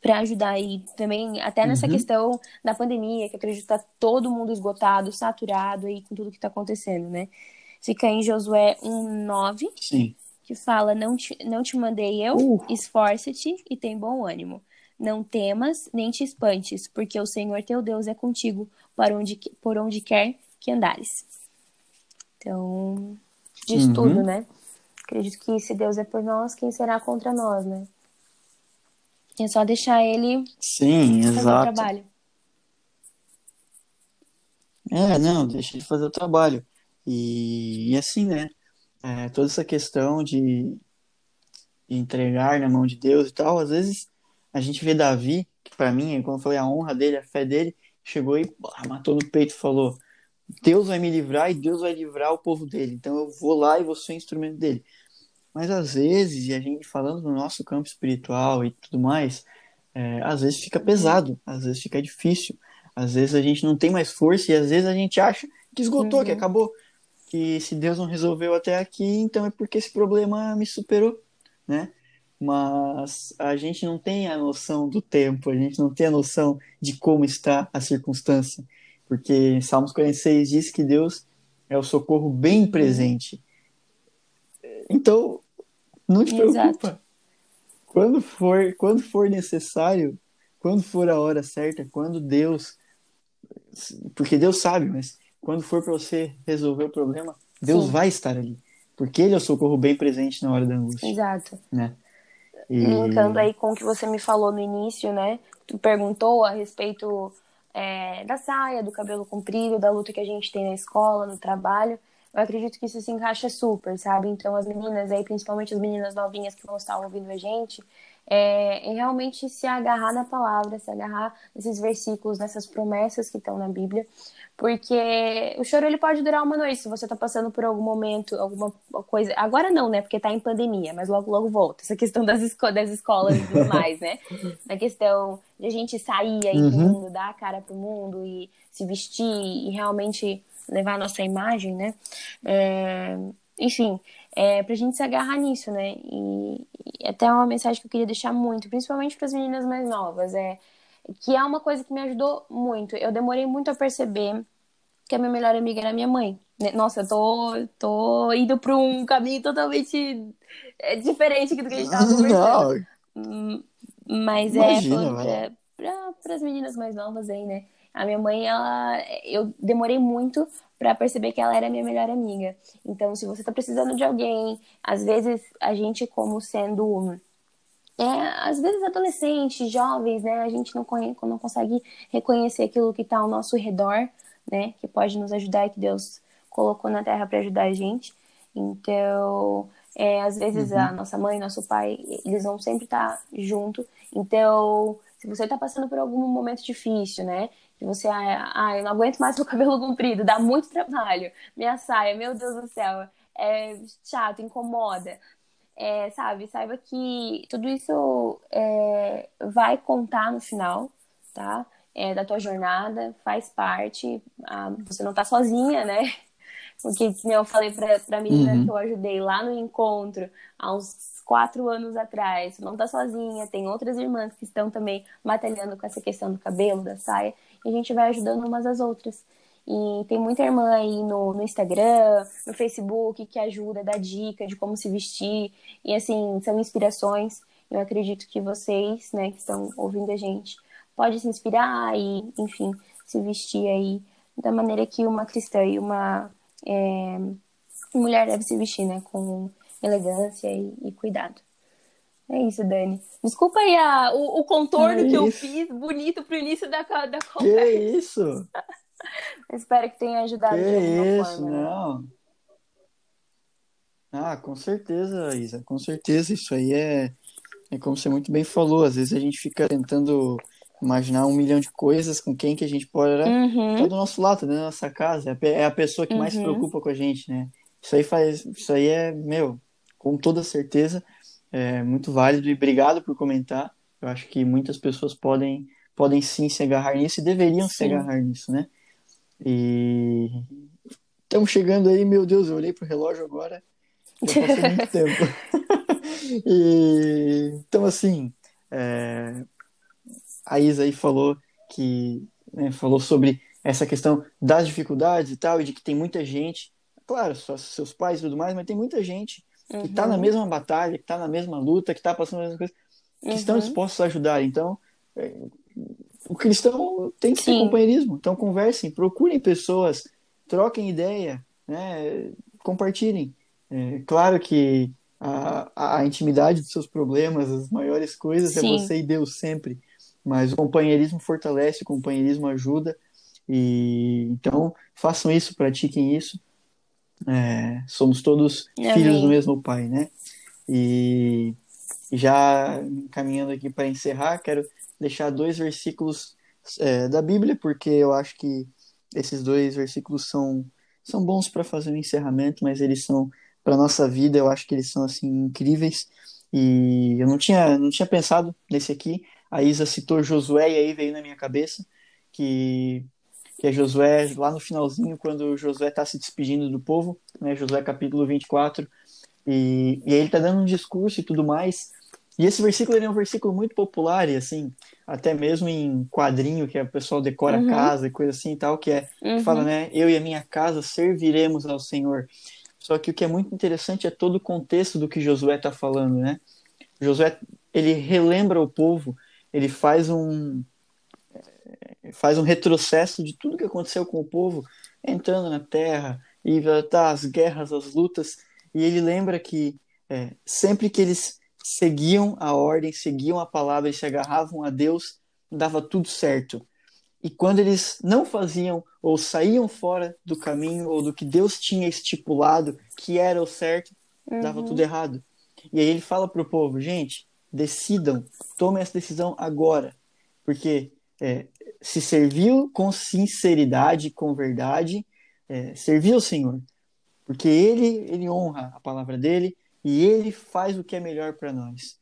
para ajudar aí também, até nessa uhum. questão da pandemia, que acredito que está todo mundo esgotado, saturado aí com tudo que está acontecendo, né? Fica em Josué 1,9. Sim que fala: Não te, não te mandei eu, uh. esforce-te e tem bom ânimo. Não temas, nem te espantes, porque o Senhor teu Deus é contigo por onde, por onde quer que andares. Então, diz uhum. tudo, né? Acredito que se Deus é por nós, quem será contra nós, né? É só deixar ele Sim, fazer exato. o trabalho. É, não, deixa ele fazer o trabalho. E, e assim, né? é, toda essa questão de, entregar na mão de Deus e tal, às vezes a gente vê Davi, que para mim, como eu falei, a honra dele, a fé dele, chegou e matou no peito e falou: Deus vai me livrar e Deus vai livrar o povo dele. Então eu vou lá e vou ser instrumento dele. Mas às vezes, e a gente falando no nosso campo espiritual e tudo mais, é, às vezes fica pesado, às vezes fica difícil, às vezes a gente não tem mais força e às vezes a gente acha que esgotou, uhum. que acabou que se Deus não resolveu até aqui, então é porque esse problema me superou, né? Mas a gente não tem a noção do tempo, a gente não tem a noção de como está a circunstância, porque Salmos 46 diz que Deus é o socorro bem presente. Então, não te preocupa. Exato. Quando for, quando for necessário, quando for a hora certa, quando Deus, porque Deus sabe, mas quando for para você resolver o problema, Deus Sim. vai estar ali. Porque Ele é o socorro bem presente na hora da angústia. Exato. Né? E... Linkando aí com o que você me falou no início, né? Tu perguntou a respeito é, da saia, do cabelo comprido, da luta que a gente tem na escola, no trabalho. Eu acredito que isso se encaixa super, sabe? Então, as meninas aí, principalmente as meninas novinhas que vão estar ouvindo a gente, é, é, realmente se agarrar na palavra, se agarrar nesses versículos, nessas promessas que estão na Bíblia, porque o choro ele pode durar uma noite se você está passando por algum momento, alguma coisa. Agora não, né? Porque está em pandemia, mas logo logo volta. Essa questão das, esco das escolas e tudo <laughs> mais, né? Na questão de a gente sair aí uhum. pro mundo, dar a cara pro mundo e se vestir e realmente levar a nossa imagem, né? É, enfim, é, pra gente se agarrar nisso, né? E, e até uma mensagem que eu queria deixar muito, principalmente para as meninas mais novas, é que é uma coisa que me ajudou muito. Eu demorei muito a perceber que a minha melhor amiga era minha mãe. Né? Nossa, eu tô, tô indo para um caminho totalmente é, diferente do que a gente tava <laughs> conversando. Não. Mas é, Imagina, é para as meninas mais novas aí, né? A minha mãe, ela, eu demorei muito para perceber que ela era minha melhor amiga. Então, se você tá precisando de alguém, às vezes a gente como sendo é, às vezes adolescentes, jovens, né, a gente não, conhe, não consegue reconhecer aquilo que está ao nosso redor, né, que pode nos ajudar e que Deus colocou na Terra para ajudar a gente. Então, É, às vezes uhum. a nossa mãe, nosso pai, eles vão sempre estar junto. Então, se você está passando por algum momento difícil, né? Você, ah, ah, eu não aguento mais meu <laughs> cabelo comprido, dá muito trabalho. Minha saia, meu Deus do céu, é chato, incomoda. É, sabe, saiba que tudo isso é, vai contar no final, tá? É, da tua jornada, faz parte. Ah, você não tá sozinha, né? <laughs> Porque, como eu falei pra, pra menina uhum. que eu ajudei lá no encontro, há uns quatro anos atrás, você não tá sozinha, tem outras irmãs que estão também batalhando com essa questão do cabelo, da saia, e a gente vai ajudando umas às outras. E tem muita irmã aí no, no Instagram, no Facebook, que ajuda, dá dica de como se vestir. E assim, são inspirações. Eu acredito que vocês, né, que estão ouvindo a gente, podem se inspirar e, enfim, se vestir aí da maneira que uma cristã e uma é, mulher deve se vestir, né? Com elegância e, e cuidado. É isso, Dani. Desculpa aí a, o, o contorno é que eu fiz bonito pro início da, da conversa. Que isso? <laughs> Espero que tenha ajudado que de isso, forma. Né? Não. Ah, com certeza, Isa, com certeza. Isso aí é, é como você muito bem falou. Às vezes a gente fica tentando imaginar um milhão de coisas com quem que a gente pode. Uhum. Tá do nosso lado, tá dentro da nossa casa. É a pessoa que uhum. mais se uhum. preocupa com a gente, né? Isso aí faz. Isso aí é, meu, com toda certeza, é muito válido e obrigado por comentar. Eu acho que muitas pessoas podem, podem sim se agarrar nisso e deveriam sim. se agarrar nisso, né? E estamos chegando aí, meu Deus, eu olhei pro relógio agora, já passou <laughs> muito tempo. <laughs> e, então, assim, é, a Isa aí falou que né, falou sobre essa questão das dificuldades e tal, e de que tem muita gente, claro, seus pais e tudo mais, mas tem muita gente que está uhum. na mesma batalha, que está na mesma luta, que está passando a mesma coisa, que uhum. estão dispostos a ajudar. Então, é, o cristão tem que Sim. ter companheirismo. Então, conversem, procurem pessoas, troquem ideia, né, compartilhem. É, claro que a, a intimidade dos seus problemas, as maiores coisas, é Sim. é você e Deus sempre. Mas o companheirismo fortalece, o companheirismo ajuda. E então façam isso, pratiquem isso. É, somos todos Amém. filhos do mesmo pai, né? E já caminhando aqui para encerrar, quero deixar dois versículos é, da Bíblia, porque eu acho que esses dois versículos são, são bons para fazer um encerramento, mas eles são para nossa vida, eu acho que eles são assim incríveis. E eu não tinha, não tinha pensado nesse aqui, a Isa citou Josué e aí veio na minha cabeça que, que é Josué lá no finalzinho, quando Josué está se despedindo do povo, né, Josué capítulo 24, e, e aí ele está dando um discurso e tudo mais. E esse versículo é um versículo muito popular, e assim, até mesmo em quadrinho, que o pessoal decora uhum. casa e coisa assim e tal, que é uhum. que fala, né, eu e a minha casa serviremos ao Senhor. Só que o que é muito interessante é todo o contexto do que Josué está falando, né? Josué, ele relembra o povo ele faz um faz um retrocesso de tudo que aconteceu com o povo entrando na terra e tá, as guerras, as lutas e ele lembra que é, sempre que eles seguiam a ordem, seguiam a palavra e se agarravam a Deus, dava tudo certo. E quando eles não faziam ou saíam fora do caminho ou do que Deus tinha estipulado que era o certo, uhum. dava tudo errado. E aí ele fala para o povo, gente, decidam, tomem essa decisão agora, porque é, se serviu com sinceridade, com verdade, é, servir ao Senhor, porque Ele, Ele honra a palavra dele e Ele faz o que é melhor para nós.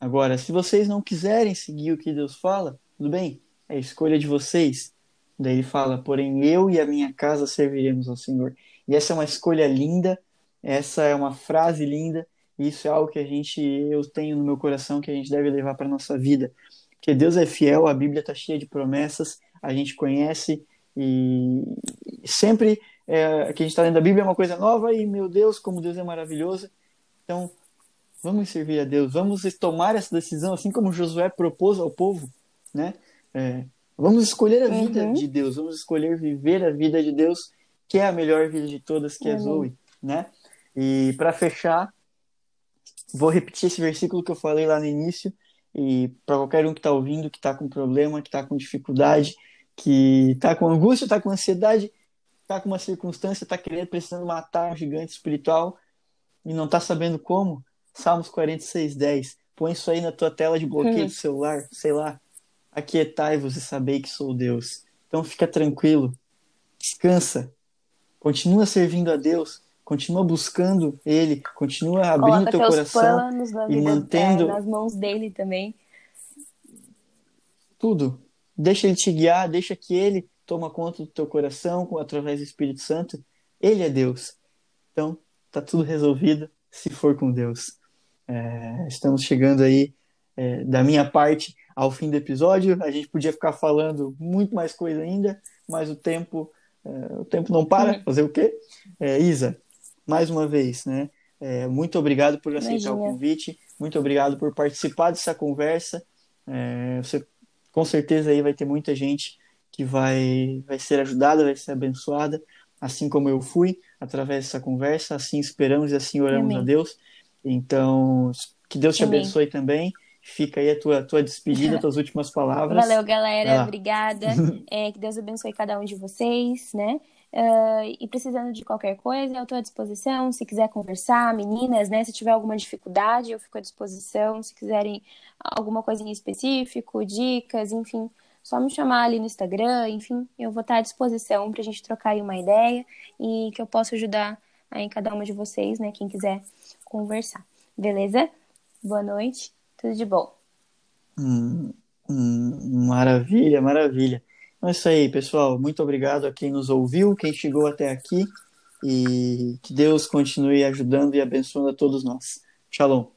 Agora, se vocês não quiserem seguir o que Deus fala, tudo bem, é escolha de vocês. Daí ele fala, porém eu e a minha casa serviremos ao Senhor. E essa é uma escolha linda, essa é uma frase linda, isso é algo que a gente, eu tenho no meu coração que a gente deve levar para nossa vida. Porque Deus é fiel, a Bíblia está cheia de promessas, a gente conhece e sempre é, que a gente está lendo a Bíblia é uma coisa nova e, meu Deus, como Deus é maravilhoso. Então, vamos servir a Deus, vamos tomar essa decisão, assim como Josué propôs ao povo, né? É, vamos escolher a vida uhum. de Deus, vamos escolher viver a vida de Deus, que é a melhor vida de todas, que uhum. é Zoe, né? E para fechar, Vou repetir esse versículo que eu falei lá no início, e para qualquer um que está ouvindo, que está com problema, que está com dificuldade, que está com angústia, está com ansiedade, está com uma circunstância, está querendo, precisando matar um gigante espiritual, e não está sabendo como, Salmos 46, 10. Põe isso aí na tua tela de bloqueio Uhum. do celular, sei lá. Aquietai-vos e sabei que sou Deus. Então fica tranquilo, descansa, continua servindo a Deus, continua buscando Ele, continua abrindo Coloca teu coração, e mantendo- é, nas mãos dele também. tudo. Deixa Ele te guiar, deixa que Ele toma conta do teu coração através do Espírito Santo. Ele é Deus. Então, tá tudo resolvido se for com Deus. É, estamos chegando aí, é, da minha parte, ao fim do episódio. A gente podia ficar falando muito mais coisa ainda, mas o tempo, é, o tempo não para. Uhum. Fazer o quê? É, Isa, mais uma vez, né? É, muito obrigado por aceitar o Imagina. convite. Muito obrigado por participar dessa conversa. É, você com certeza aí vai ter muita gente que vai, vai ser ajudada, vai ser abençoada, assim como eu fui, através dessa conversa, assim esperamos e assim oramos Amém. a Deus. Então, que Deus te Amém. abençoe também. Fica aí a tua, tua despedida, tuas últimas <laughs> palavras. Valeu, galera. Obrigada. <laughs> É, que Deus abençoe cada um de vocês, né? Ah, e precisando de qualquer coisa, eu estou à disposição. Se quiser conversar, meninas, né? Se tiver alguma dificuldade, eu fico à disposição. Se quiserem alguma coisa em específico, dicas, enfim, só me chamar ali no Instagram, enfim, eu vou estar à disposição para a gente trocar aí uma ideia e que eu possa ajudar aí cada uma de vocês, né? Quem quiser conversar. Beleza? Boa noite. Tudo de bom. Hum, hum, maravilha, maravilha. Então é isso aí, pessoal. Muito obrigado a quem nos ouviu, quem chegou até aqui. E que Deus continue ajudando e abençoando a todos nós. Shalom.